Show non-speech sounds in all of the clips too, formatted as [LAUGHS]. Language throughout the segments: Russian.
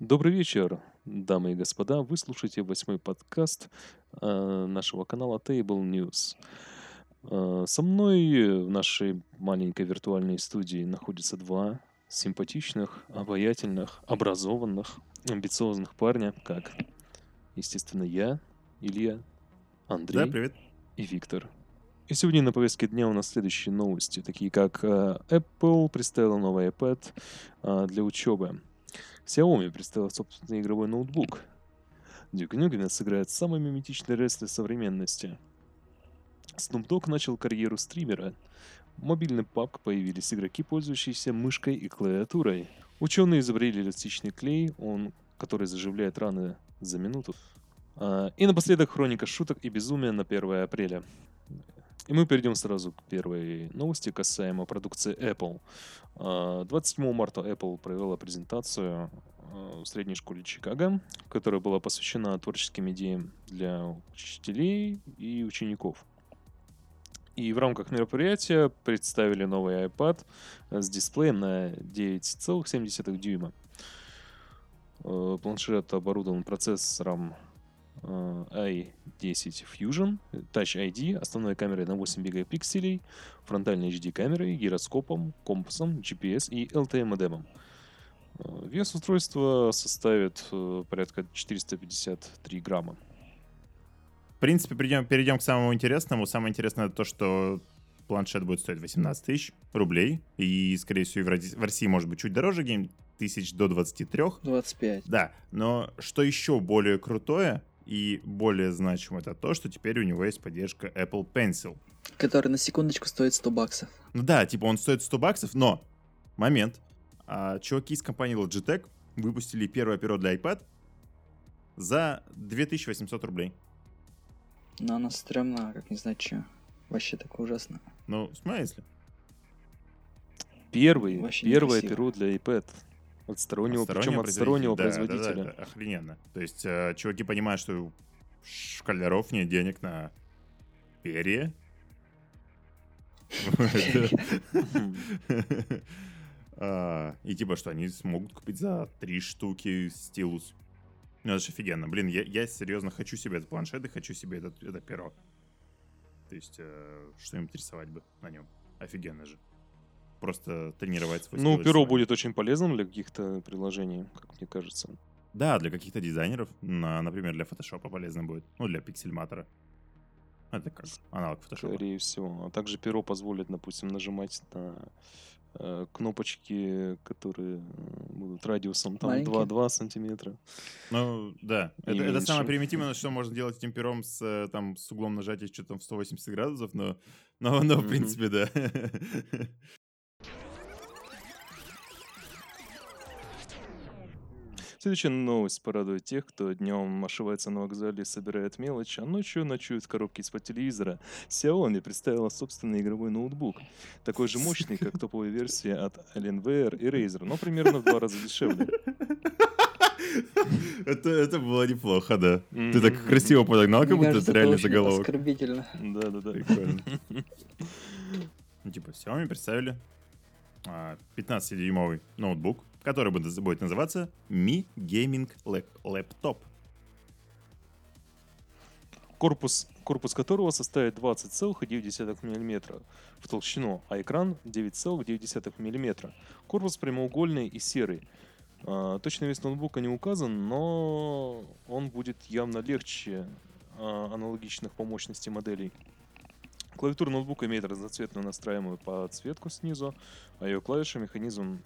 Добрый вечер, дамы и господа. Вы слушаете восьмой подкаст э, нашего канала Table News. Э, со мной в нашей маленькой виртуальной студии находятся два симпатичных, обаятельных, образованных, амбициозных парня, как, естественно, я, Илья, Андрей Да, привет. и Виктор. И сегодня на повестке дня у нас следующие новости, такие как э, Apple представила новый iPad для учебы. Xiaomi представила собственный игровой ноутбук. Duke Nukem сыграет самый миметичный рестлер современности. Snoop Dogg начал карьеру стримера. В мобильный PUBG появились игроки, пользующиеся мышкой и клавиатурой. Ученые изобрели эластичный клей, он, который заживляет раны за минуту. А, И напоследок хроника шуток и безумия на 1 апреля. И мы перейдем сразу к первой новости касаемо продукции Apple. А, 27 марта Apple провела презентацию а, в средней школе Чикаго, которая была посвящена творческим идеям для учителей и учеников. И в рамках мероприятия представили новый iPad с дисплеем на 9,7 дюйма. Э, Планшет оборудован процессором i10 Fusion, Touch ID, основной камерой на 8 мегапикселей, фронтальной HD камерой, гироскопом, компасом, GPS и LTE модемом. Э, Вес устройства составит э, порядка 453 грамма. В принципе, перейдем, перейдем к самому интересному. Самое интересное то, что планшет будет стоить 18 тысяч рублей. И, скорее всего, в России может быть чуть дороже, тысяч до 23. 25. Да, но что еще более крутое и более значимо, это то, что теперь у него есть поддержка Apple Pencil. Который на секундочку стоит 100 баксов. Ну да, типа он стоит 100 баксов, но момент. А, чуваки из компании Logitech выпустили первое перо для iPad за 2800 рублей. Но она стрёмна, как не знать что. Вообще так ужасно. Ну, в смысле? Первый, Вообще первое некрасиво. перо для iPad. От стороннего, причем от стороннего Да, да, да, производителя. это охрененно. То есть э, чуваки понимают, что у школяров нет денег на перья. [LAUGHS] А, И типа, что они смогут купить за три штуки стилус. Ну, это же офигенно. Блин, я, я серьезно хочу себе этот планшет и хочу себе этот, это перо. То есть, э, что-нибудь рисовать бы на нем. Офигенно же. Просто тренировать свой Ну, перо будет очень полезным для каких-то приложений, как мне кажется. Да, для каких-то дизайнеров, на, например, для фотошопа полезно будет. Ну, для пиксельматора. Это как аналог фотошопа. Скорее всего. А также перо позволит, допустим, нажимать на э, кнопочки, которые э, будут радиусом там Маленькие? 2-2 сантиметра. Ну, да. И Это, это самое примитивное, что можно делать этим пером с, э, там, с углом нажатия что-то там в 180 градусов, но, но, но в Мгм. принципе, да. [LAUGHS] Следующая новость порадует тех, кто днем ошивается на вокзале и собирает мелочь, а ночью ночует в коробке из-под телевизора. Xiaomi представила собственный игровой ноутбук, такой же мощный, как топовая версия от Alienware и Razer, но примерно в два раза дешевле. Это, это было неплохо, да. Ты Мгм. так красиво подогнал, как Мне будто кажется, это реальный очень заголовок. оскорбительно. Да-да-да. Прикольно. Ну, типа, Xiaomi представили а, 15-дюймовый ноутбук, который будет называться Mi Gaming Lap- Laptop. Корпус, корпус которого составит 20,9 мм в толщину, а экран 9,9 мм. Корпус прямоугольный и серый. А, Точный вес ноутбука не указан, но он будет явно легче а, аналогичных по мощности моделей. Клавиатура ноутбука имеет разноцветную настраиваемую подсветку снизу, а ее клавиша механизм,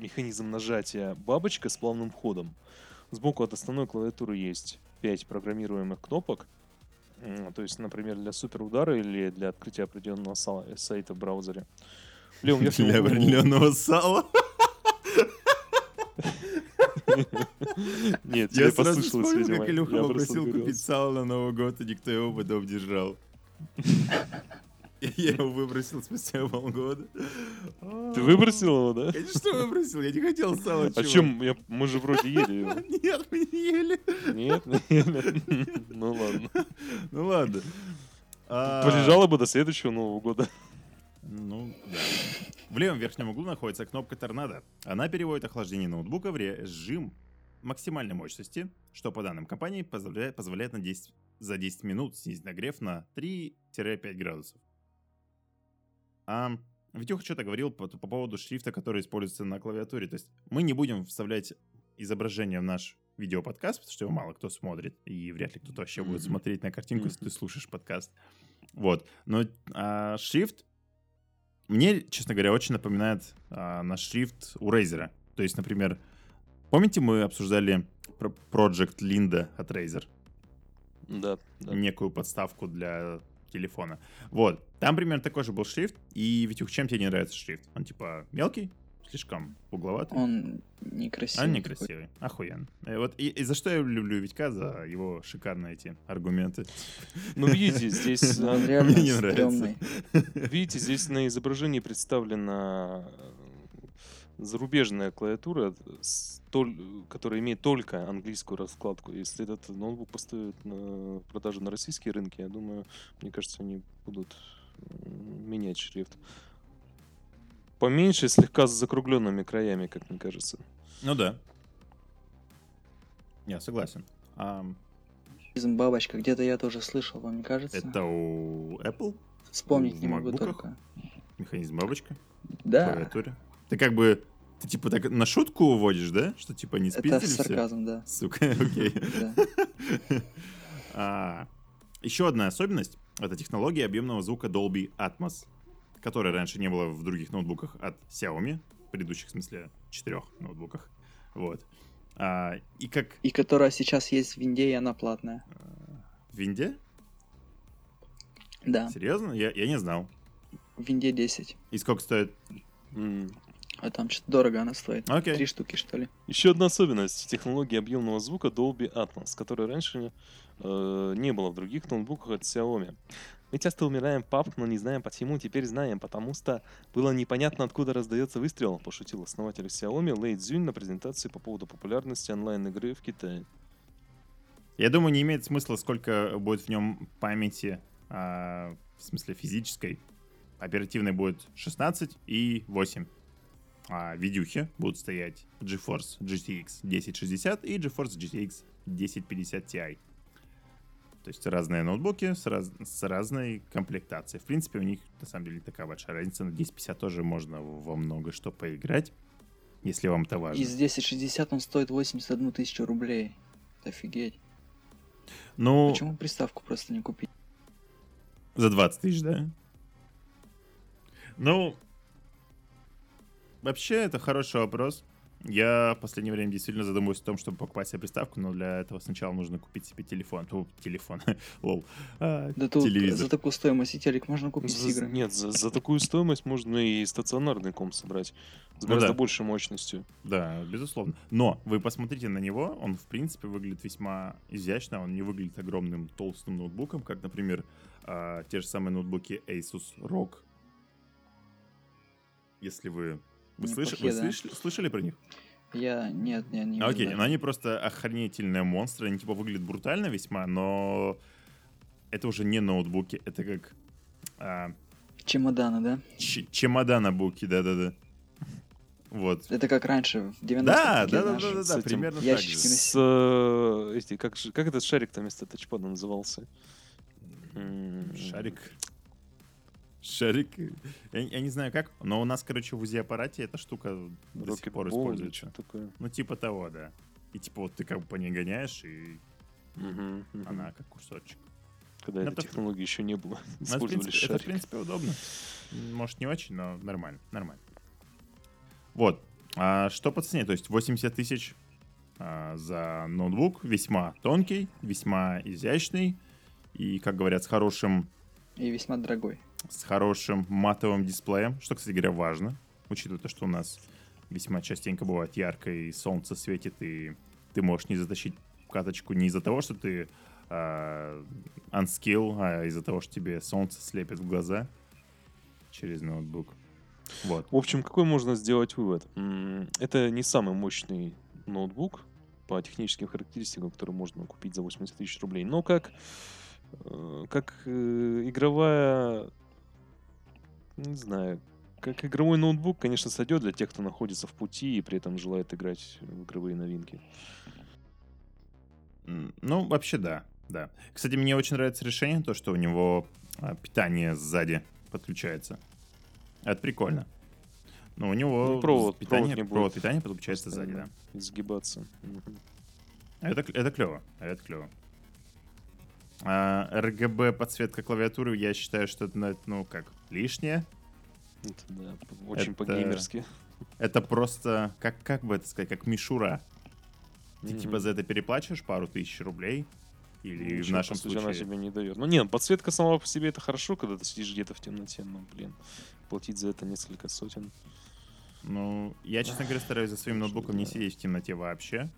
механизм нажатия бабочка с плавным входом. Сбоку от основной клавиатуры есть 5 программируемых кнопок. То есть, например, для суперудара или для открытия определенного са- сайта в браузере. В левом верхнем Для определенного сала. [LAUGHS] Нет, Я сразу вспомнил, как Илюха попросил купить сало на Новый год, и никто его потом не жрал. [LAUGHS] [LAUGHS] Я его выбросил спустя полгода. Ты выбросил его, да? Конечно, выбросил. Я не хотел сало, А чем? Я- Мы же вроде [LAUGHS] ели его. Нет, мы не ели. Нет? не ели. Ну ладно. Ну ладно. А, Полежало бы до следующего Нового года. Ну, да. В левом верхнем углу находится кнопка торнадо. Она переводит охлаждение ноутбука в режим максимальной мощности, что по данным компании позволяет, позволяет на 10, за 10 минут снизить нагрев на 3-5 градусов. А Витюха что-то говорил по, по поводу шрифта, который используется на клавиатуре. То есть мы не будем вставлять изображение в наш видеоподкаст, потому что его мало кто смотрит, и вряд ли кто-то вообще будет смотреть на картинку, если ты слушаешь подкаст. Вот. Но а, шрифт мне, честно говоря, очень напоминает а, наш шрифт у Razer. То есть, например, помните, мы обсуждали Project Linda от Razer? Да, да. некую подставку для телефона. Вот. Там примерно такой же был шрифт. И, Витюх, чем тебе не нравится шрифт? Он типа мелкий, слишком угловатый. Он некрасивый. Он такой. некрасивый. Охуенно. И вот и, и за что я люблю Витька? За его шикарные эти аргументы. Ну, видите, здесь, [LAUGHS] Мне не нравится. видите, здесь на изображении представлена э, зарубежная клавиатура, с толь- которая имеет только английскую раскладку. Если этот ноутбук поставят на продажу на российские рынки, я думаю, мне кажется, они будут менять шрифт. Поменьше, слегка с закругленными краями, как мне кажется. Ну да. Я согласен. А, бабочка, где-то я тоже слышал, вам не кажется? это у Apple Вспомнить в не могу макбуках? только. механизм бабочка в Да, клавиатуре. Ты как бы, ты типа так на шутку уводишь, да? Что типа не это спиздили все? сарказм, да. Сука, [LAUGHS] окей. Да. [LAUGHS] А, Еще одна особенность — это технология объемного звука Dolby Atmos, которой раньше не было в других ноутбуках от Xiaomi, в предыдущих, в смысле, четырех ноутбуках. Вот. А, И как И которая сейчас есть в Винде, и она платная. в Винде? Да, Серьезно? Я, я не знал. в Винде 10. И сколько стоит? А там что-то дорого она стоит. Окей. Три штуки, что ли. Еще одна особенность технологии объемного звука Dolby Atmos, которая раньше э, не было в других ноутбуках от Xiaomi. Мы часто умираем пап, но не знаем почему, теперь знаем, потому что было непонятно, откуда раздается выстрел, пошутил основатель Xiaomi Лэй Цзюнь на презентации по поводу популярности онлайн-игры в Китае. Я думаю, не имеет смысла, сколько будет в нем памяти, а, в смысле физической. Оперативной будет 16 и 8. А видюхи будут стоять GeForce GTX 1060 и GeForce GTX 1050 Ti. То есть разные ноутбуки с, раз- с разной комплектацией. В принципе, у них на самом деле такая большая разница. На 1050 тоже можно во много что поиграть, если вам это важно. Из 1060 он стоит 81 тысячу рублей. Офигеть. Ну, Почему приставку просто не купить? За 20 тысяч, да? Ну, вообще, это хороший вопрос. Я в последнее время действительно задумываюсь о том, чтобы покупать себе приставку, но для этого сначала нужно купить себе телефон. Ту, телефон, [LAUGHS] лол. А, Да тут телевизор. за такую стоимость и телек можно купить За- играми. нет, за, за такую стоимость можно и стационарный комп собрать с Ну гораздо да. большей мощностью. Да, безусловно. Но вы посмотрите на него, он в принципе выглядит весьма изящно, он не выглядит огромным толстым ноутбуком, как, например, а, те же самые ноутбуки Asus ROG. Если вы... Вы, слыш- вы да. слыш- слышали про них? Я... Нет, я не Окей, знаю. но они просто охренительные монстры, они типа выглядят брутально весьма, но это уже не ноутбуки, это как а, Чемоданы, да? ч- чемоданобуки, да-да-да. Вот. Это как раньше, в 90-х. Да, да, да, да, да, с да, примерно так же. С, э, эти, как, же- как этот шарик там вместо тачпада назывался? Шарик. Шарик. Я, я не знаю как, но у нас, короче, в УЗИ-аппарате эта штука до сих пор или используется. такое? Ну, типа того, да. И типа вот ты как бы по ней гоняешь, и Мгм, мгм. она как кусочек. Когда Это этой в- технологии еще не было. [LAUGHS] Ну, это, в Использовали принципе, это, в шарик. принципе, удобно. Может, не очень, но нормально, нормально. Вот. А что по цене? То есть 80 тысяч а, за ноутбук. Весьма тонкий, весьма изящный. И, как говорят, с хорошим, И весьма дорогой. С хорошим матовым дисплеем. Что, кстати говоря, важно. Учитывая то, что у нас весьма частенько бывает ярко, и солнце светит, и ты можешь не затащить каточку не из-за того, что ты а, unskill, а из-за того, что тебе солнце слепит в глаза через ноутбук. Вот. В общем, какой можно сделать вывод? Это не самый мощный ноутбук по техническим характеристикам, который можно купить за 80 тысяч рублей. Но как, э, как э, игровая Не знаю. Как игровой ноутбук, конечно, сойдет для тех, кто находится в пути и при этом желает играть в игровые новинки. Ну, вообще да, да. Кстати, мне очень нравится решение, то, что у него а, питание сзади подключается. Это прикольно. Но у него Ну, провод- питание, провод не провод питания подключается сзади, да. Мгм. Это, это клево, это клево. А, RGB подсветка клавиатуры, я считаю, что это, ну, ну, как, лишнее. Это да, очень Это- по-геймерски. Это просто, как, как бы это сказать, как мишура. Ты Мгм. типа за это переплачиваешь пару тысяч рублей, или в Ничего, нашем по сути, она случае... тебе не дает. Ну нет, подсветка сама по себе это хорошо, когда ты сидишь где-то в темноте, но, блин, платить за это несколько сотен. Ну, я, честно говоря, стараюсь за своим ноутбуком не сидеть в темноте вообще,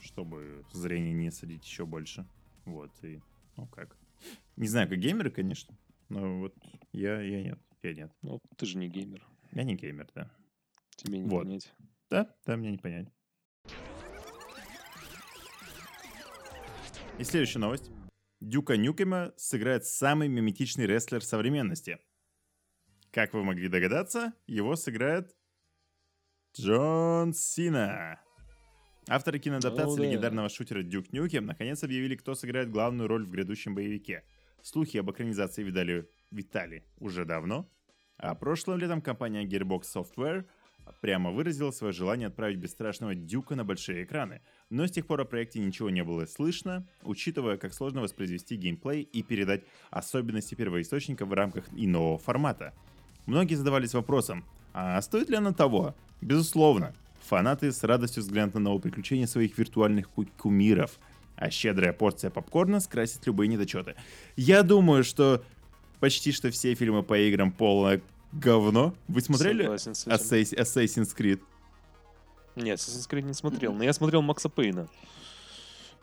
чтобы зрение не садить еще больше. Вот, и, ну как. Не знаю, как геймеры, конечно, но вот я, я нет, я нет. Ну, ты же не геймер. Я не геймер, да. Тебе не Вот. понять. Да, да, мне не понять. И следующая новость. Дюка Нюкема сыграет самый миметичный рестлер современности. Как вы могли догадаться, его сыграет Джон Сина. Авторы киноадаптации О, да. легендарного шутера Дюк Нюкем наконец объявили, кто сыграет главную роль в грядущем боевике. Слухи об экранизации видали, витали уже давно, а прошлым летом компания Gearbox Software прямо выразила свое желание отправить бесстрашного Дюка на большие экраны. Но с тех пор о проекте ничего не было слышно, учитывая, как сложно воспроизвести геймплей и передать особенности первоисточника в рамках иного формата. Многие задавались вопросом, а стоит ли оно того? Безусловно. Фанаты с радостью взглянут на новые приключения своих виртуальных ку- кумиров, а щедрая порция попкорна скрасит любые недочеты. Я думаю, что почти что все фильмы по играм полное говно. Вы смотрели Согласен с этим. Assassin- Assassin's Creed? Нет, Assassin's Creed не смотрел, но я смотрел Макса Пейна.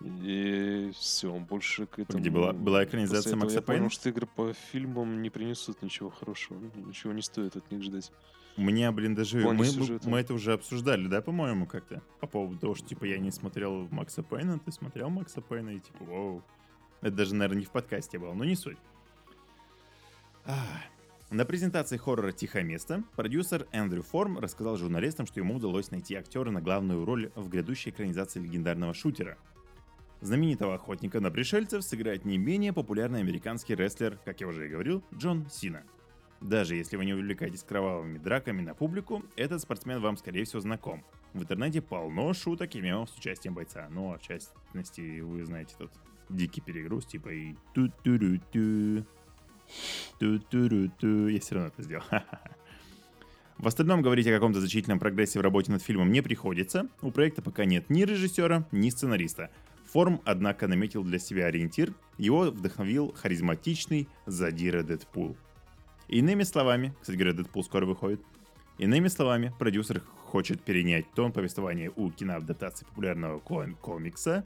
И все, больше к этому... Где была- была экранизация Макса я Пейна? что игры по фильмам не принесут ничего хорошего. Ничего не стоит от них ждать. У меня, блин, даже... Мы, мы- мы это уже обсуждали, да, по-моему, как-то? По поводу того, что, типа, я не смотрел Макса Пейна, ты смотрел Макса Пейна, и типа, вау. Это даже, наверное, не в подкасте было, но не суть. Ах. На презентации хоррора «Тихое место» продюсер Эндрю Форм рассказал журналистам, что ему удалось найти актера на главную роль в грядущей экранизации легендарного шутера. Знаменитого охотника на пришельцев сыграет не менее популярный американский рестлер, как я уже и говорил, Джон Сина. Даже если вы не увлекаетесь кровавыми драками на публику, этот спортсмен вам, скорее всего, знаком. В интернете полно шуток и мемов с участием бойца. Ну, а в частности, вы знаете тот дикий перегруз, типа и ту ту ру ту ту ту ру ту Я все равно это сделал. [LAUGHS] В остальном говорить о каком-то значительном прогрессе в работе над фильмом не приходится. У проекта пока нет ни режиссера, ни сценариста. Форм, однако, наметил для себя ориентир. Его вдохновил харизматичный задира Дэдпул. Иными словами, кстати говоря, Дэдпул скоро выходит. Иными словами, продюсер хочет перенять тон повествования у киноадаптации популярного ком- комикса.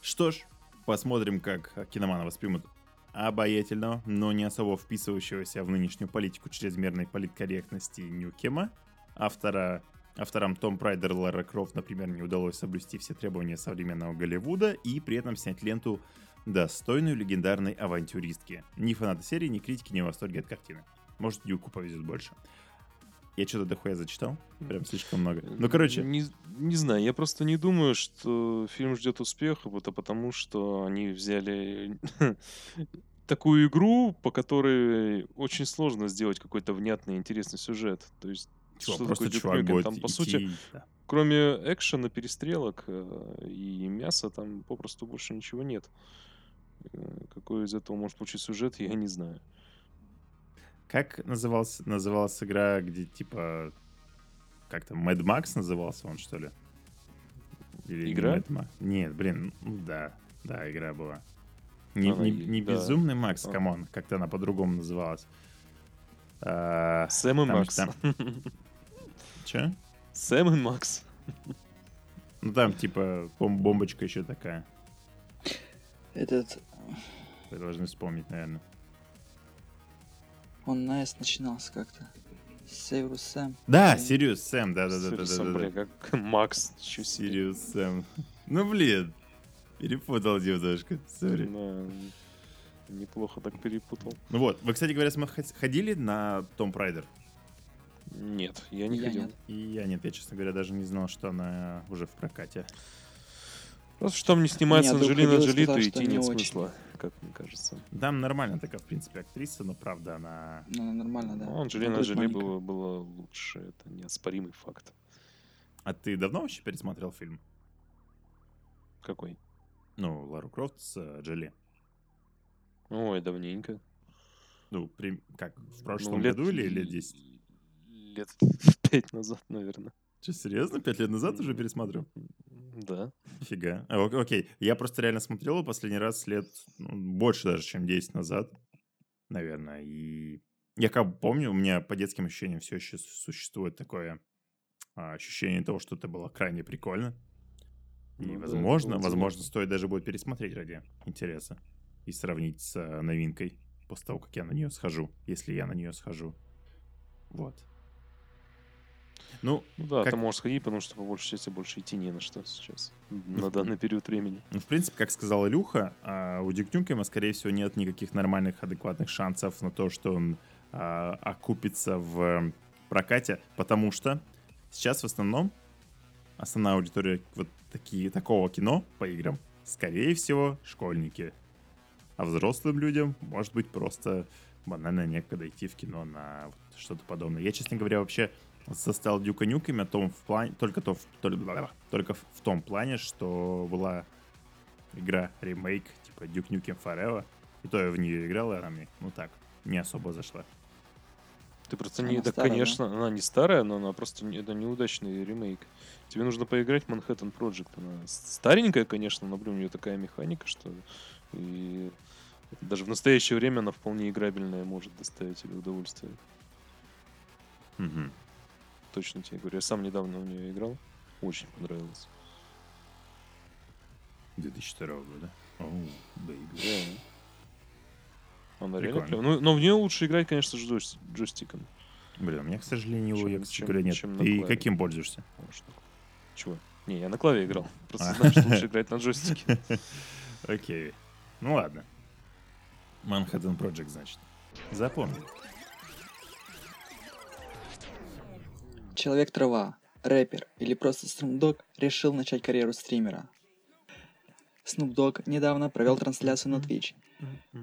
Что ж, посмотрим, как киноманы воспримут обаятельного, но не особо вписывающегося в нынешнюю политику чрезмерной политкорректности Нюкема. Автора, авторам Том Прайдер и Лара Крофт, например, не удалось соблюсти все требования современного Голливуда и при этом снять ленту достойную легендарной авантюристки. Ни фанаты серии, ни критики не в восторге от картины. Может, Дюку повезет больше. Я что-то дохуя зачитал? Прям слишком много. Ну, короче, Не, не знаю, я просто не думаю, что фильм ждет успеха, это потому, что они взяли [LAUGHS] такую игру, по которой очень сложно сделать какой-то внятный, интересный сюжет. То есть, чувак, что просто такое чувак будет Там, по идти, сути, кроме экшена, перестрелок э, и мяса, там попросту больше ничего нет. Э, Какой из этого может получить сюжет, я не знаю. Как назывался, называлась игра, где типа... Как там, Mad Max назывался он, что ли? Или не Игра? Mad Max? Нет, блин, ну да, да, игра была. Не, Она не- не да. Безумный Макс, А. come on, как-то она по-другому называлась. А, Сэм и там- Макс. там- [LAUGHS] Чё? Сэм и Макс. Ну там типа бом- бомбочка еще такая. Этот, Вы должны вспомнить, наверное. он на S начинался как-то. Северус Сэм. Да, Блин. Serious Sam, да-да-да-да-да. Сам, бля, как [LAUGHS] Макс. Чё. Serious Sam. Ну блин, перепутал немножко, sorry. Да. Неплохо так перепутал. Ну вот, вы, кстати говоря, ходили на Том Прайдер? Нет, я не Я ходил. нет. И я нет, я, честно говоря, даже не знал, что она уже в прокате. Просто что там не снимается друг Анджелина Джоли, то идти не нет очень. смысла, как мне кажется. Там нормально такая, в принципе, актриса, но правда она... Ну, нормально, да. Ну, Анджелина Джоли маленькая. было, было лучше, это неоспоримый факт. А ты давно вообще пересмотрел фильм? Какой? Ну, Лару Крофт с э, Джоли. Ой, давненько. Ну, при- как, в Ну, прошлом году или лет 10? Лет [LAUGHS] пять назад, наверное. Че, серьезно? Пять лет назад уже пересмотрел? Да. Фига. А, ок- окей. Я просто реально смотрел его последний раз лет ну, больше даже, чем 10 назад, наверное. И я как бы помню, у меня по детским ощущениям все еще существует такое а, ощущение того, что это было крайне прикольно. И, Ну да, возможно, было возможно, стоит даже будет пересмотреть ради интереса и сравнить с а, новинкой после того, как я на нее схожу, если я на нее схожу. Вот. Ну, Ну да, Как- ты можешь сходить, потому что по большей части больше идти не на что сейчас. На данный период времени. Ну, в принципе, как сказал Илюха, а, у Дюк Нюкема, скорее всего, нет никаких нормальных, адекватных шансов на то, что он а, окупится в прокате, потому что сейчас в основном основная аудитория вот такие, такого кино по играм, скорее всего, школьники. А взрослым людям, может быть, просто банально некогда идти в кино на вот что-то подобное. Я, честно говоря, вообще застал Дюка Нюками том в плане, только, то, в- только, только в том плане, что была игра ремейк, типа Duke Nukem Forever, и то я в нее играл, и она мне, ну так, не особо зашла. Ты просто Она не... Да, старая, да? конечно, она не старая, но она просто... не- Это неудачный ремейк. Тебе нужно поиграть в Manhattan Project. Она старенькая, конечно, но, блин, у нее такая механика, что... И даже в настоящее время она вполне играбельная, может доставить тебе удовольствие. Мгм. Точно тебе говорю. Я сам недавно в нее играл. Очень понравилось. 2002 года. Oh, baby. Да. Она реально Прикольно. клёвая. Ну, но в нее лучше играть, конечно, джойс- джойстиком. Блин, у меня, к сожалению, его, Чем- я, кстати чем- говоря, нет. чем Ты каким пользуешься? Может. Чего? Не, я на клаве играл. [LAUGHS] Просто А. знаю, что лучше играть на джойстике. Окей. Ну ладно. Manhattan Project, значит. Запомнил. Человек-трава, рэпер или просто Snoop Dogg решил начать карьеру стримера. Snoop Dogg недавно провел трансляцию на Twitch,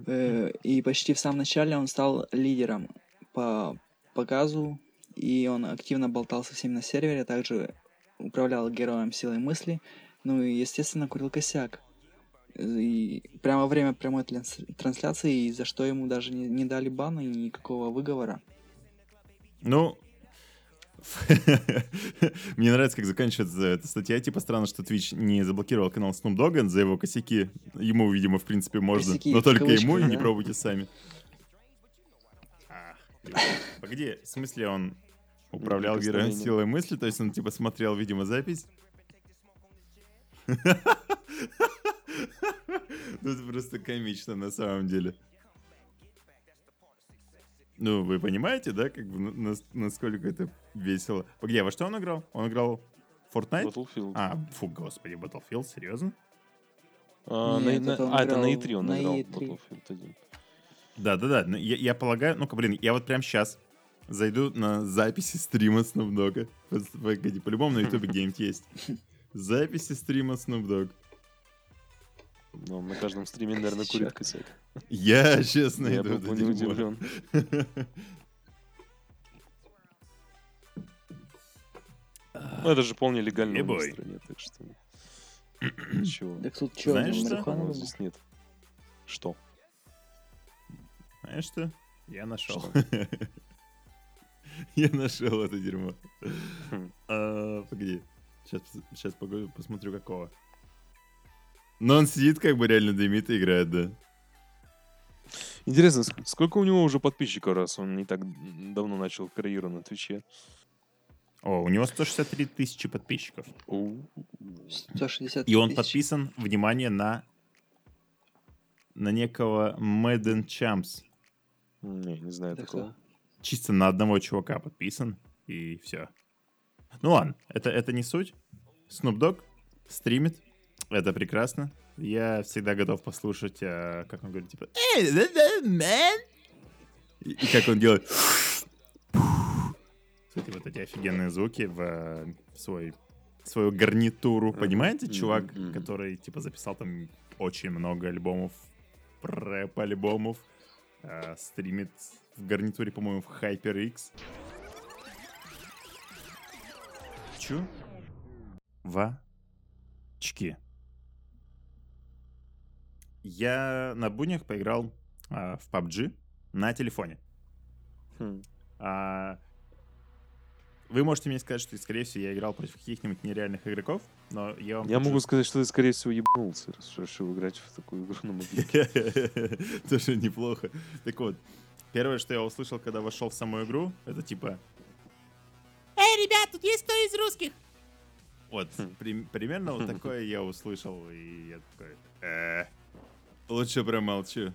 э, и почти в самом начале он стал лидером по показу, и он активно болтал со всеми на сервере, также управлял героем силой мысли, ну и, естественно, курил косяк. И прямо во время прямой транс- трансляции, и за что ему даже не, не дали бана и никакого выговора. Ну, [LAUGHS] мне нравится, как заканчивается эта статья. Типа странно, что Twitch не заблокировал канал Snoop Dogg за его косяки. Ему, видимо, в принципе, можно. Косяки но только ему, кавычках, и не да? пробуйте сами. Погоди, в смысле он управлял героем силой мысли? То есть он, типа, смотрел, видимо, запись? [LAUGHS] Ну, это просто комично на самом деле. Ну, вы понимаете, да, как бы, на- нас- насколько это весело. Погоди, а во что он играл? Он играл в Fortnite? Battlefield. А, фу, господи, Battlefield, серьезно? А, на- Нет, на- это он а, это на играл E3 он на играл. E3. Battlefield 1. Да-да-да, ну, я, я полагаю, ну-ка, блин, я вот прям сейчас зайду на записи стрима Snoop Dogg. Погоди, по-любому на YouTube [LAUGHS] где-нибудь есть. Записи стрима Snoop Dogg. Но он на каждом стриме, наверное, курит косяк. Я, честно, Я был бы не удивлен. Ну, это же вполне легально в стране, так что... [CLEARS THROAT] Ничего. Так тут что, Знаешь что? здесь нет. Что? Знаешь что? Я нашел. [LAUGHS] Я нашел это дерьмо. Хм. А, Погоди. Сейчас посмотрю, какого. Но он сидит, как бы реально дымит и играет, да. Интересно, ск- сколько у него уже подписчиков, раз он не так давно начал карьеру на Твиче? О, у него 163 тысячи подписчиков. У, 160 И он тысяч. подписан, внимание, на на некого Madden Champs. Не, не знаю Это такого. Чисто на одного чувака подписан, и все. Ну ладно, это, это не суть. Snoop Dogg стримит, это прекрасно. Я всегда готов послушать, а, как он говорит, типа... «Эй, да, да, man!» И, и как он делает... Кстати, вот эти офигенные звуки в э, свой, свою гарнитуру. Понимаете, чувак, который, типа, записал там очень много альбомов, рэп-альбомов, э, стримит в гарнитуре, по-моему, в HyperX. Чу? Вачки. Я на буднях поиграл а, в PUBG на телефоне. Хм. А, вы можете мне сказать, что, скорее всего, я играл против каких-нибудь нереальных игроков, но я вам Я хочу могу сказать, что ты, скорее всего, ебнулся, раз решил играть в такую игру на мобилке. [LAUGHS] Тоже неплохо. Так вот, первое, что я услышал, когда вошел в саму игру, это типа... Эй, ребят, тут есть кто из русских? Вот, Хм. при- примерно вот [LAUGHS] такое я услышал, и я такой... «Э, Лучше промолчу.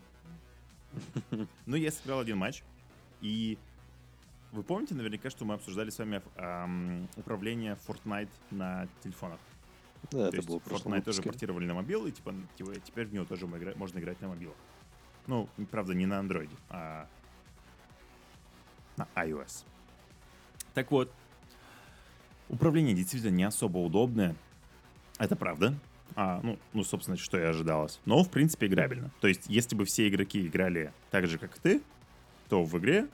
[LAUGHS] Ну, я сыграл один матч, и вы помните наверняка, что мы обсуждали с вами ам, управление Fortnite на телефонах? Да, То это есть было Fortnite тоже портировали на мобил, и типа, типа, теперь в него тоже можно играть на мобилах. Ну, правда, не на андроиде, а на iOS. Так вот, управление действительно не особо удобное. Это правда. А, ну, ну, собственно, что и ожидалось. Но, в принципе, играбельно. То есть, если бы все игроки играли так же, как ты, то в игре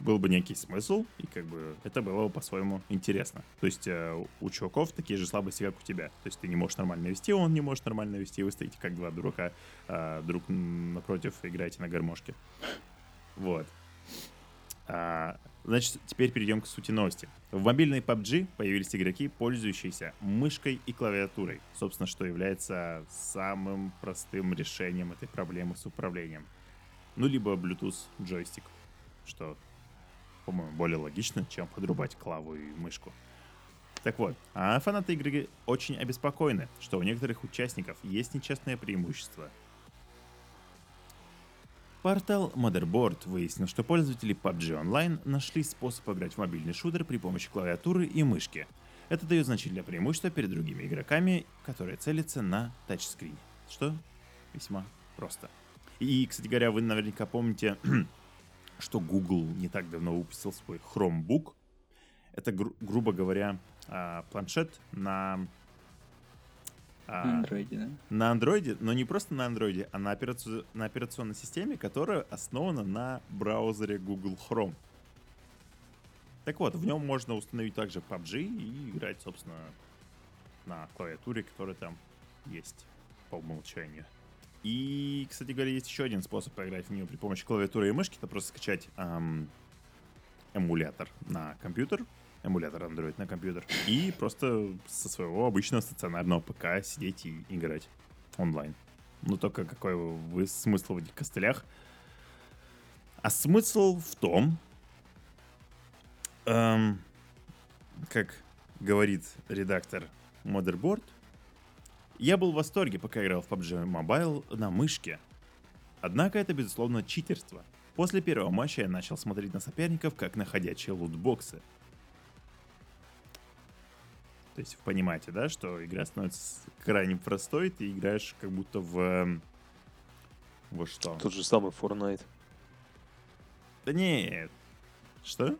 был бы некий смысл, и как бы это было бы по-своему интересно. То есть э, у чуваков такие же слабости, как у тебя. То есть ты не можешь нормально вести, он не может нормально вести, вы стоите как два дурака, а, друг напротив играете на гармошке. Вот. А, значит, теперь перейдем к сути новости. В мобильной PUBG появились игроки, пользующиеся мышкой и клавиатурой. Собственно, что является самым простым решением этой проблемы с управлением. Ну, либо Bluetooth джойстик, что, по-моему, более логично, чем подрубать клаву и мышку. Так вот, а фанаты игры очень обеспокоены, что у некоторых участников есть нечестное преимущество. Портал Motherboard выяснил, что пользователи PUBG Online нашли способ играть в мобильный шутер при помощи клавиатуры и мышки. Это дает значительное преимущество перед другими игроками, которые целятся на тачскрине, что весьма просто. И, кстати говоря, вы наверняка помните, [CLEARS THROAT] что Google не так давно выпустил свой Chromebook. Это, гру- грубо говоря, а, планшет на... а, На андроиде, да? на андроиде, но не просто на андроиде, а на, операци- на операционной системе, которая основана на браузере Google Chrome. Так вот, в нем можно установить также PUBG и играть, собственно, на клавиатуре, которая там есть по умолчанию. И, кстати говоря, есть еще один способ поиграть в нее при помощи клавиатуры и мышки. Это просто скачать ам, эмулятор на компьютер, эмулятор Android на компьютер, и просто со своего обычного стационарного ПК сидеть и играть онлайн. Ну только какой вы смысл в этих костылях? А смысл в том, эм, как говорит редактор Motherboard, я был в восторге, пока играл в PUBG Mobile на мышке. Однако это, безусловно, читерство. После первого матча я начал смотреть на соперников, как на ходячие лутбоксы. То есть вы понимаете, да, что игра становится крайне простой, ты играешь как будто в... эм, Во что? Тот же самый Fortnite. Да нет. Что?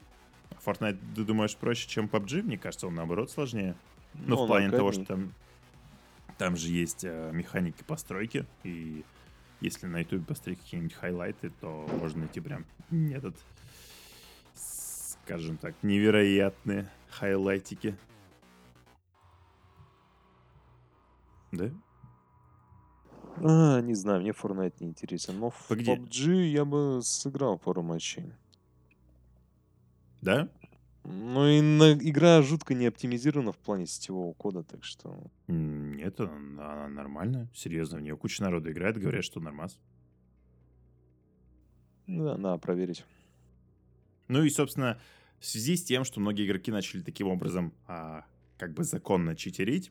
Fortnite, ты думаешь, проще, чем PUBG? Мне кажется, он наоборот сложнее. Ну, в он плане того, что там, там же есть э, механики постройки, и если на YouTube посмотреть какие-нибудь хайлайты, то можно найти прям этот, скажем так, невероятные хайлайтики. Да? А, не знаю, мне Fortnite не интересен. Но в Погоди. PUBG я бы сыграл пару матчей. Да? Ну и на- игра жутко не оптимизирована в плане сетевого кода, так что... Нет, она, она нормальная. Серьезно, в нее куча народу играет, говорят, что нормас. Да, надо проверить. Ну и, собственно, в связи с тем, что многие игроки начали таким образом а, как бы законно читерить,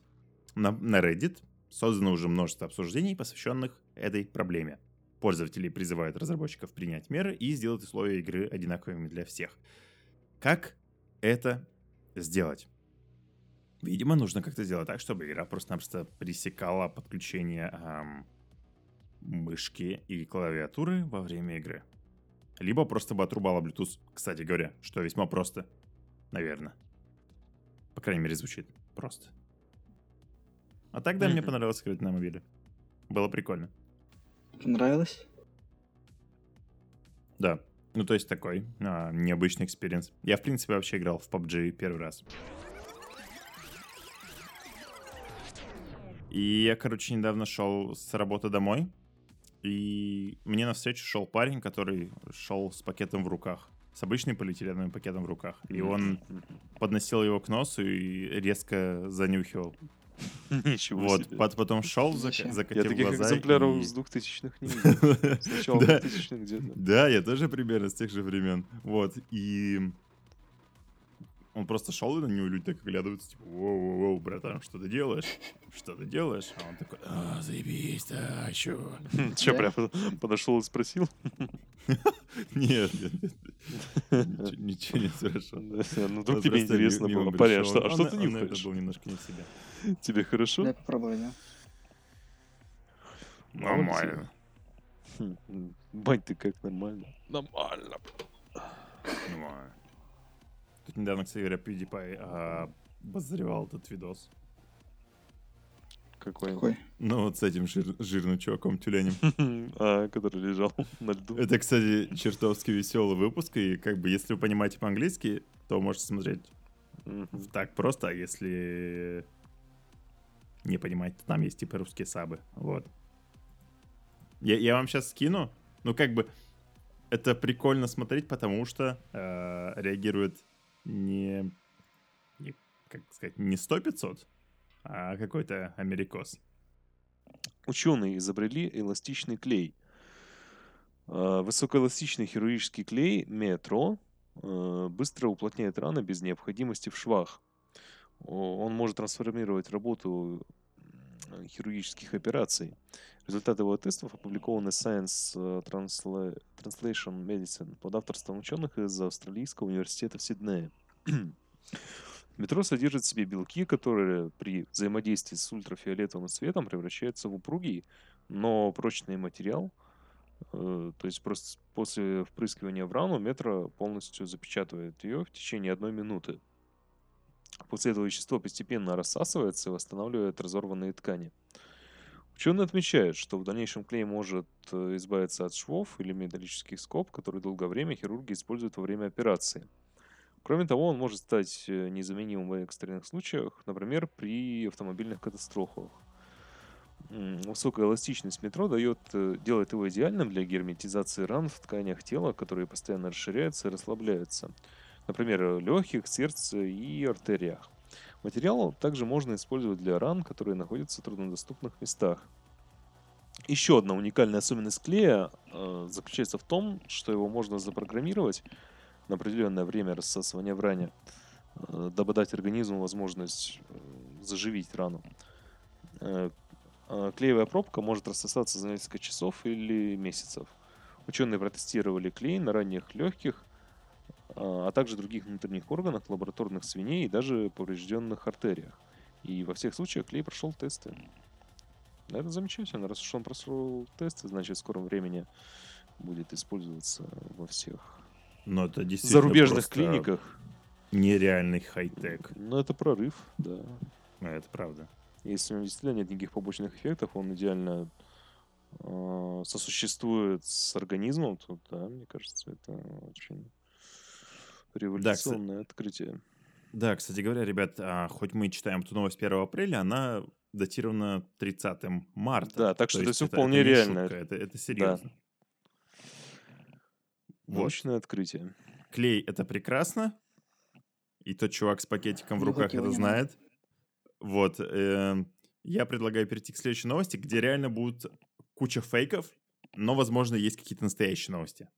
на, на Reddit создано уже множество обсуждений, посвященных этой проблеме. Пользователи призывают разработчиков принять меры и сделать условия игры одинаковыми для всех. Как это сделать? Видимо, нужно как-то сделать так, чтобы игра просто-напросто пресекала подключение эм, мышки и клавиатуры во время игры. Либо просто бы отрубала Bluetooth, кстати говоря, что весьма просто. Наверное. По крайней мере, звучит просто. А тогда mm-hmm. мне понравилось играть на мобиле. Было прикольно. Понравилось? Да. Ну, то есть такой а, необычный experience. Я, в принципе, вообще играл в PUBG первый раз. И я, короче, недавно шел с работы домой, и мне навстречу шел парень, который шел с пакетом в руках. С обычным полиэтиленовым пакетом в руках. И он подносил его к носу и резко занюхивал. [LAUGHS] Ничего вот, себе. потом шел, зак- закатил Я таких глаза. экземпляров и... с 2000-х не видел. [LAUGHS] Сначала. 2000-х где-то. Да, я тоже примерно с тех же времен. Вот, и он просто шел, и на него люди так оглядываются, типа, воу-воу-воу, братан, что ты делаешь? Что ты делаешь? А он такой, а, заебись, да, чё? [LAUGHS] Че, Да? прям подошел и спросил? [LAUGHS] Нет. Ничего- не спрашивал. [LAUGHS] Ну, вдруг тебе интересно было. Парень, а что- а ты он, наверное, нюхаешь? был немножко не в себе. Тебе хорошо? Дай попробую, да? Нормально. Хм, Бать, ты как нормально? Нормально. Нормально. Тут недавно, кстати говоря, PewDiePie а, обозревал этот видос. Какой? Какой? Ну, вот с этим жир- жирным чуваком тюленем. [LAUGHS] А, который лежал [LAUGHS] на льду. Это, кстати, чертовски веселый выпуск, и как бы, если вы понимаете по-английски, то можете смотреть так просто, а если не понимаете, то там есть типа русские сабы. Вот. Я, я вам сейчас скину. Ну, как бы, это прикольно смотреть, потому что э, реагирует не, не, как сказать, не 100-500, а какой-то америкос. Ученые изобрели эластичный клей. А, Высокоэластичный хирургический клей метро э, быстро уплотняет раны без необходимости в швах. Он может трансформировать работу хирургических операций. Результаты его тестов опубликованы в Science э, Transla- Translation Medicine под авторством ученых из Австралийского университета в Сиднее. [CLEARS THROAT] Метро содержит в себе белки, которые при взаимодействии с ультрафиолетовым светом превращаются в упругий, но прочный материал. Э, То есть просто после впрыскивания в рану метро полностью запечатывает ее в течение одной минуты. После этого вещество постепенно рассасывается и восстанавливает разорванные ткани. Ученые отмечают, что в дальнейшем клей может э, избавиться от швов или металлических скоб, которые долгое время хирурги используют во время операции. Кроме того, он может стать э, незаменимым в экстренных случаях, например, при автомобильных катастрофах. Высокая эластичность метро дает, э, делает его идеальным для герметизации ран в тканях тела, которые постоянно расширяются и расслабляются. Например, легких, сердца и артериях. Материал также можно использовать для ран, которые находятся в труднодоступных местах. Еще одна уникальная особенность клея э, заключается в том, что его можно запрограммировать на определенное время рассасывания в ране, э, дабы дать организму возможность э, заживить рану. Э, а Клеевая пробка может рассосаться за несколько часов или месяцев. Ученые протестировали клей на ранних легких, а а также других внутренних органах, лабораторных свиней и даже поврежденных артериях. И во всех случаях клей прошел тесты. Это замечательно. Раз уж он прошел тесты, значит в скором времени будет использоваться во всех Но это действительно зарубежных клиниках. нереальный хай-тек. Ну, это прорыв, да. Ну, Это правда. Если у него действительно нет никаких побочных эффектов, он идеально э, сосуществует с организмом, то да, мне кажется, это очень революционное открытие. Да, кстати говоря, ребят, а, хоть мы читаем эту новость 1 апреля, она датирована 30 марта. Да, так То что это есть всё вполне не реально. шутка, это, это серьезно. Вот. Мощное открытие. Клей — это прекрасно. И тот чувак с пакетиком в руках это знает. Вот. эм, я предлагаю перейти к следующей новости, где реально будут куча фейков, но, возможно, есть какие-то настоящие новости.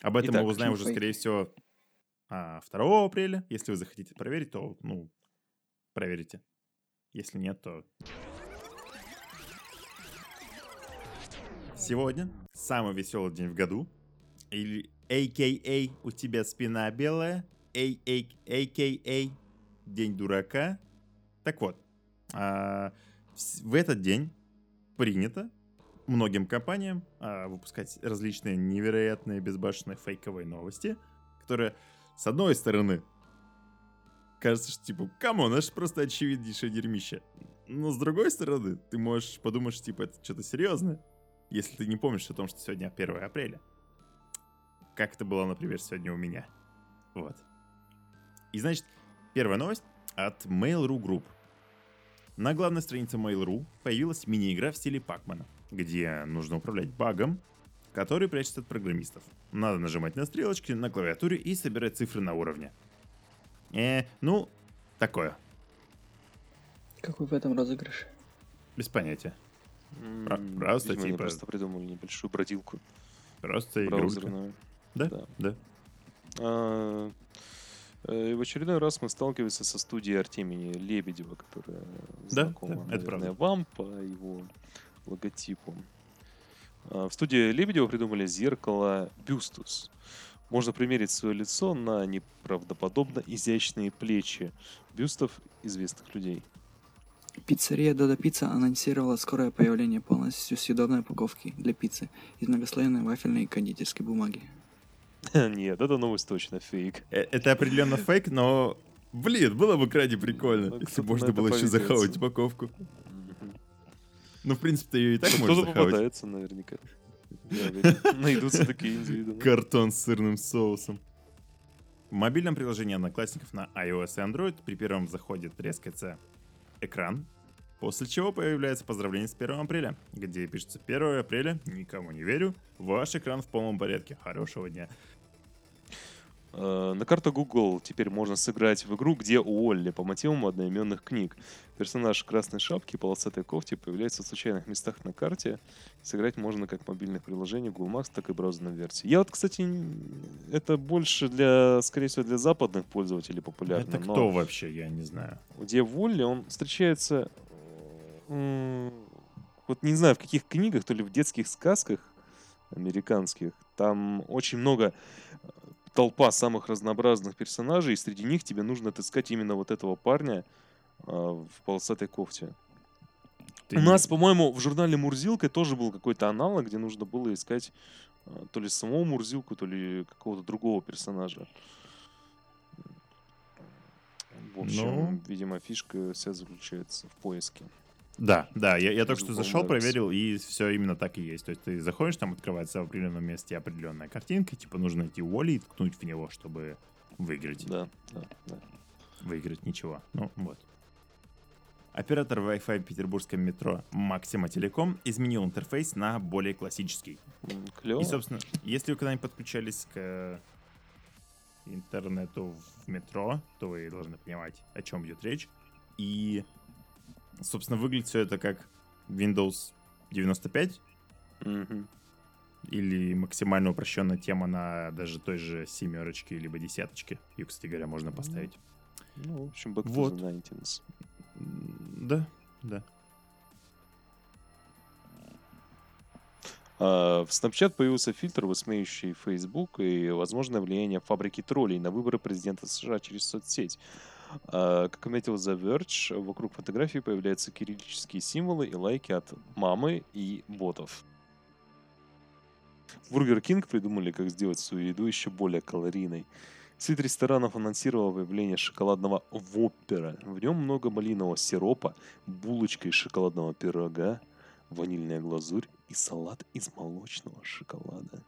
Об этом Итак, мы узнаем уже, скорее всего, а, 2 апреля. Если вы захотите проверить, то, ну, проверите. Если нет, то... Сегодня самый веселый день в году. Или AKA у тебя спина белая. AKA День дурака. Так вот, а, в этот день принято многим компаниям а, выпускать различные невероятные безбашенные фейковые новости, которые, с одной стороны, кажется, что типа, come on, это ж просто очевиднейшее дерьмище. Но с другой стороны, ты можешь подумать, что типа это что-то серьезное, если ты не помнишь о том, что сегодня 1 апреля. Как это было, например, сегодня у меня. Вот. И значит, первая новость от Mail.ru Group. На главной странице Mail.ru появилась мини-игра в стиле Пакмана, где нужно управлять багом, который прячется от программистов. Надо нажимать на стрелочки на клавиатуре и собирать цифры на уровне. Э, ну, такое. Какой в этом розыгрыш? Без понятия. Про- просто видимо, типа- просто придумали небольшую бродилку Просто браузерную. Да? Да. Да. А, э, И в очередной раз мы сталкиваемся со студией Артемия Лебедева, которая Да, знакома, да, это наверное, правда. вам по его логотипу. А, В студии Лебедева придумали зеркало Бюстус. Можно примерить свое лицо на неправдоподобно изящные плечи бюстов известных людей. Пиццерия Дода Пицца анонсировала скорое появление полностью съедобной упаковки для пиццы из многослойной вафельной и кондитерской бумаги. [LAUGHS] Нет, эта новость точно фейк. Э, Это определенно фейк, но... Блин, было бы крайне прикольно, Ну, если можно это было еще захавать упаковку. Ну, в принципе, ее и так можно Кто-то попадается наверняка. [LAUGHS] Найдутся такие индивиды. Картон с сырным соусом. В мобильном приложении Одноклассников на iOS и Android при первом заходе трескается экран, после чего появляется поздравление с 1 апреля, где пишется 1 апреля, никому не верю, ваш экран в полном порядке, хорошего дня. Э, На карту Google теперь можно сыграть в игру, где Уолли по мотивам одноименных книг. Персонаж в красной шапке и полосатой кофте появляется в случайных местах на карте. Сыграть можно как в мобильных приложениях Google Maps, так и браузерной версии. Я вот, кстати, это больше для, скорее всего, для западных пользователей популярно. Это кто вообще, я не знаю. где Волли, он встречается, вот не знаю, в каких книгах, то ли в детских сказках американских, там очень много э, толпа самых разнообразных персонажей, и среди них тебе нужно отыскать именно вот этого парня в полосатой кофте. Ты У нас, по-моему, в журнале Мурзилка тоже был какой-то аналог, где нужно было искать э, то ли самого Мурзилку, то ли какого-то другого персонажа. В общем, Ну. видимо, фишка вся заключается в поиске. Да, да, я, я только что зашел, проверил, и все именно так и есть. То есть ты заходишь, там открывается в определенном месте определенная картинка, типа нужно найти Уолли и ткнуть в него, чтобы выиграть. Да, да, да. Выиграть ничего. Ну, вот. Оператор Wi-Fi в петербургском метро Максима Телеком изменил интерфейс на более классический. Клево. И, собственно, если вы когда-нибудь подключались к интернету в метро, то вы должны понимать, о чем идет речь. И, собственно, выглядит все это как Windows 95 Мгм. или максимально упрощенная тема на даже той же семерочке либо десяточке. Ее, кстати говоря, можно поставить. Ну, в общем, back to Вот. the 19s. Да, да. А, В Snapchat появился фильтр, высмеивающий Facebook и возможное влияние фабрики троллей на выборы президента США через соцсеть. А, Как отметил The Verge, вокруг фотографии появляются кириллические символы и лайки от мамы и ботов. Burger King придумали, как сделать свою еду еще более калорийной. Сеть ресторанов анонсировала появление шоколадного воппера. В нем много малинового сиропа, булочка из шоколадного пирога, ванильная глазурь и салат из молочного шоколада.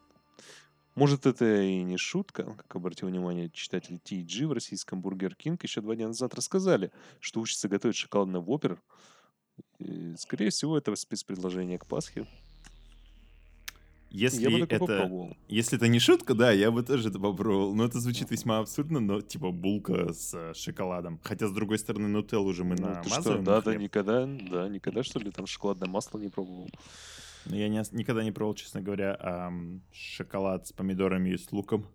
Может, это и не шутка, как обратил внимание читатель TG в российском Бургер Кинг еще два дня назад рассказали, что учится готовить шоколадный Воппер. И, скорее всего, это спецпредложение к Пасхе. Если Я бы это... попробовал. Если это не шутка, да, я бы тоже это попробовал. Но это звучит весьма абсурдно, но типа булка с э, шоколадом. Хотя, с другой стороны, нутеллу уже мы Ну, ты намазываем что, на да, да, никогда, да, никогда, что ли, там шоколадное масло не пробовал. Но я не никогда не пробовал, честно говоря, ам, шоколад с помидорами и с луком.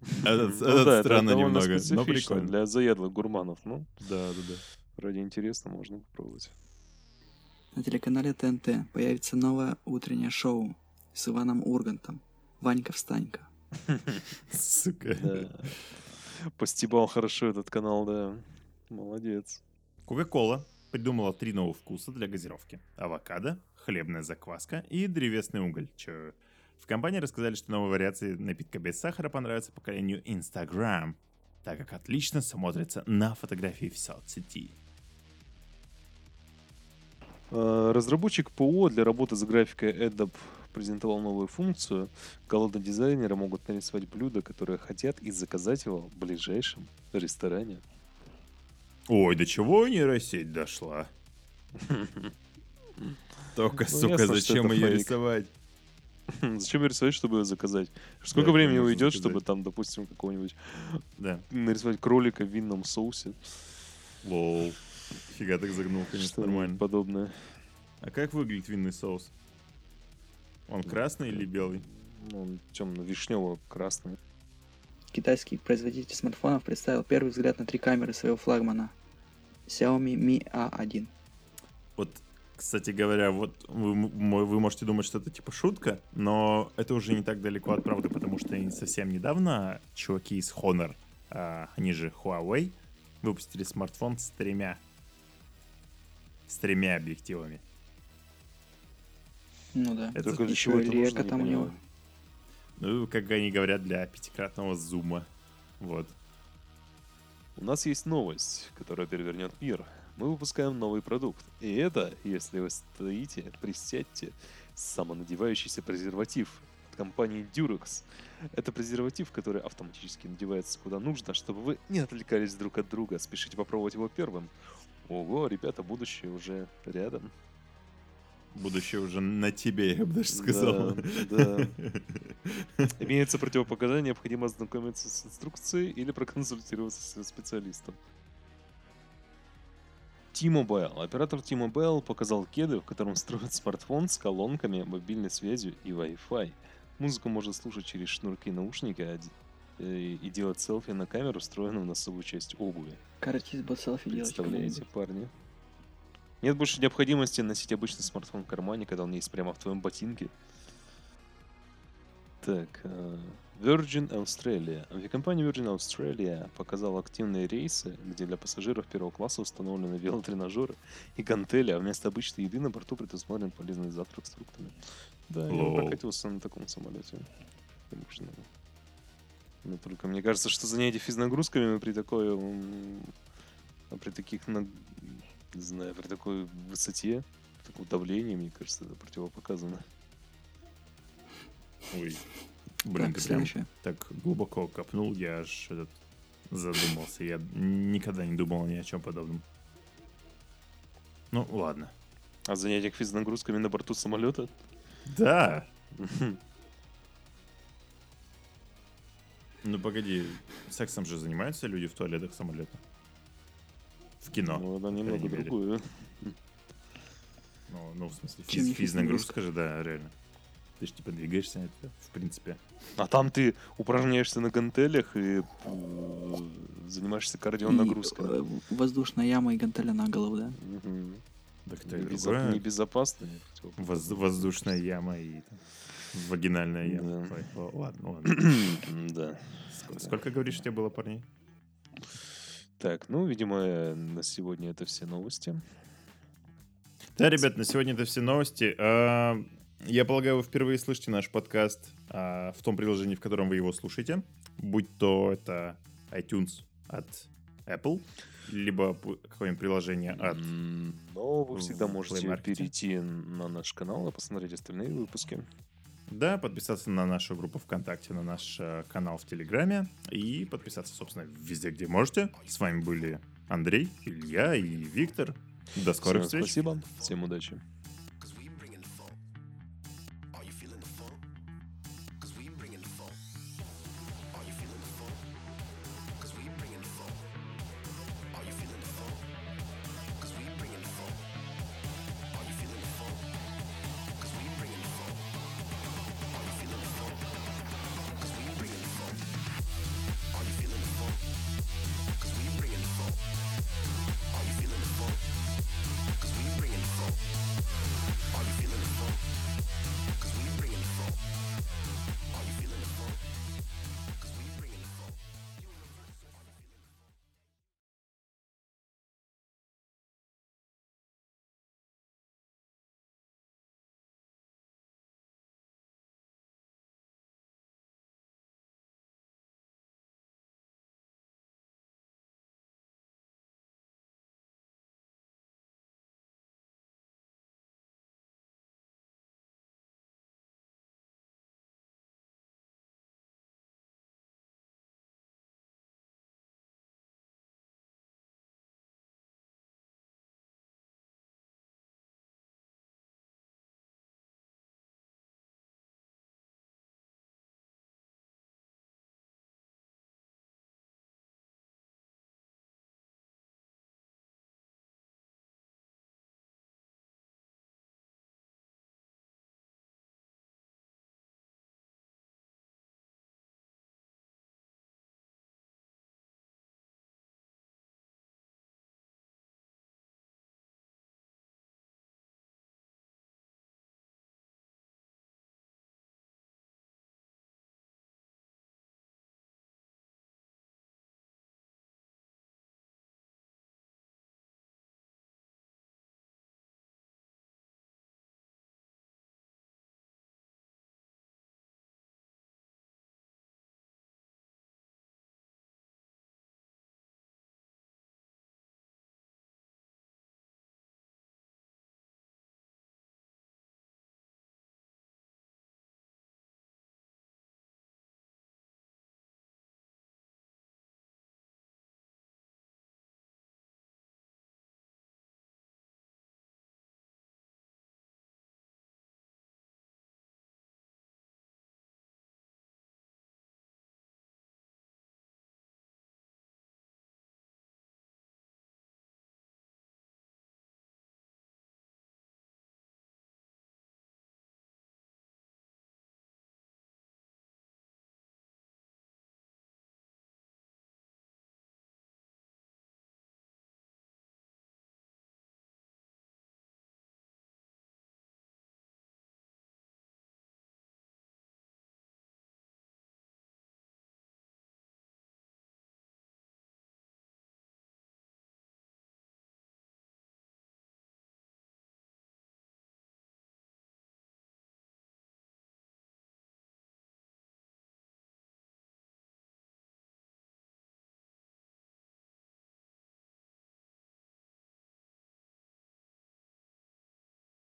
[LAUGHS] Это, Ну это странно немного, но прикольно. Для заядлых гурманов, ну, Да, да, да. ради интереса можно попробовать. На телеканале ТНТ появится новое утреннее шоу с Иваном Ургантом. Ванька встанька. Сука. Постебал хорошо этот канал, да. Молодец. Coca-Cola придумала три новых вкуса для газировки. Авокадо, хлебная закваска и древесный уголь. Чё? В компании рассказали, что новые вариации напитка без сахара понравятся поколению Instagram, так как отлично смотрится на фотографии в соцсети. Э, Разработчик ПО для работы с графикой Adobe презентовал новую функцию. Голодные дизайнеры могут нарисовать блюдо, которое хотят, и заказать его в ближайшем ресторане. Ой, до чего нейросеть дошла? Только, Ну, сука, зачем ее рисовать? [LAUGHS] Зачем ее рисовать, чтобы ее заказать? Сколько Да, времени уйдет, заказать. чтобы там, допустим, какого-нибудь Да. нарисовать кролика в винном соусе? Лол. Фига так загнул, конечно, нормально. подобное. А как выглядит винный соус? Он красный или белый? Ну, темно-вишнево-красный. Китайский производитель смартфонов представил первый взгляд на три камеры своего флагмана Xiaomi Mi A1. Вот, кстати говоря, вот вы, вы можете думать, что это типа шутка, но это уже не так далеко от правды, потому что не совсем недавно чуваки из Honor, а, они же Huawei, выпустили смартфон с тремя с тремя объективами. Ну да. Это Только для Еще чего это нужно, не там у него. Ну, как они говорят, для пятикратного зума. Вот. У нас есть новость, которая перевернет мир. Мы выпускаем новый продукт. И это, если вы стоите, присядьте, самонадевающийся презерватив от компании Durex. Это презерватив, который автоматически надевается куда нужно, чтобы вы не отвлекались друг от друга. Спешите попробовать его первым. Ого, ребята, будущее уже рядом. Будущее уже на тебе, я бы даже сказал. Да, [LAUGHS] Имеется противопоказание, необходимо ознакомиться с инструкцией или проконсультироваться со специалистом. T-Mobile. Оператор T-Mobile показал кеды, в котором строят смартфон с колонками, мобильной связью и Wi-Fi. Музыку можно слушать через шнурки наушника а д- э, и делать селфи на камеру, встроенную в носовую часть обуви. Каратист будет селфи делать. Представляете, парни? Нет больше необходимости носить обычный смартфон в кармане, когда он есть прямо в твоем ботинке. Так, э, Virgin Australia. Авиакомпания Virgin Australia показала активные рейсы, где для пассажиров первого класса установлены велотренажеры и гантели, а вместо обычной еды на борту предусмотрен полезный завтрак с фруктами. Да, я бы Лол. прокатился на таком самолете. Конечно. Но только мне кажется, что занятие физнагрузками при такой при таких не знаю, при такой высоте, таком давлении, мне кажется, это противопоказано. Ой. Блин, Так, ты прям так глубоко копнул, я аж этот, задумался. Я никогда не думал ни о чем подобном. Ну, ладно. А занятие физнагрузками на борту самолета? Да. [LAUGHS] Ну, погоди. Сексом же занимаются люди в туалетах самолета. В кино. Ну, это немного другое. Ну, ну, в смысле, физ, физнагрузка же, да, реально. Ты же типа двигаешься, это, в принципе. А там ты упражняешься на гантелях и э, занимаешься кардионагрузкой. И, э, воздушная яма и гантеля на голову, да? Да кто и Небезо- другое. Небезопасные. Воз- воздушная яма и там, вагинальная яма. Да. Ладно, ладно. [CLEARS THROAT] Да. Ск- Сколько, говоришь, у тебя было парней? Так, ну, видимо, на сегодня это все новости. Да, ребят, на сегодня это все новости. А, Я полагаю, вы впервые слышите наш подкаст а, в том приложении, в котором вы его слушаете. Будь то это iTunes от Apple, либо какое-нибудь приложение от... Но вы всегда можете перейти на наш канал и посмотреть остальные выпуски. Да, подписаться на нашу группу ВКонтакте, на наш э, канал в Телеграме и подписаться, собственно, везде, где можете. С вами были Андрей, Илья и Виктор. До скорых Всем встреч. спасибо, всем удачи.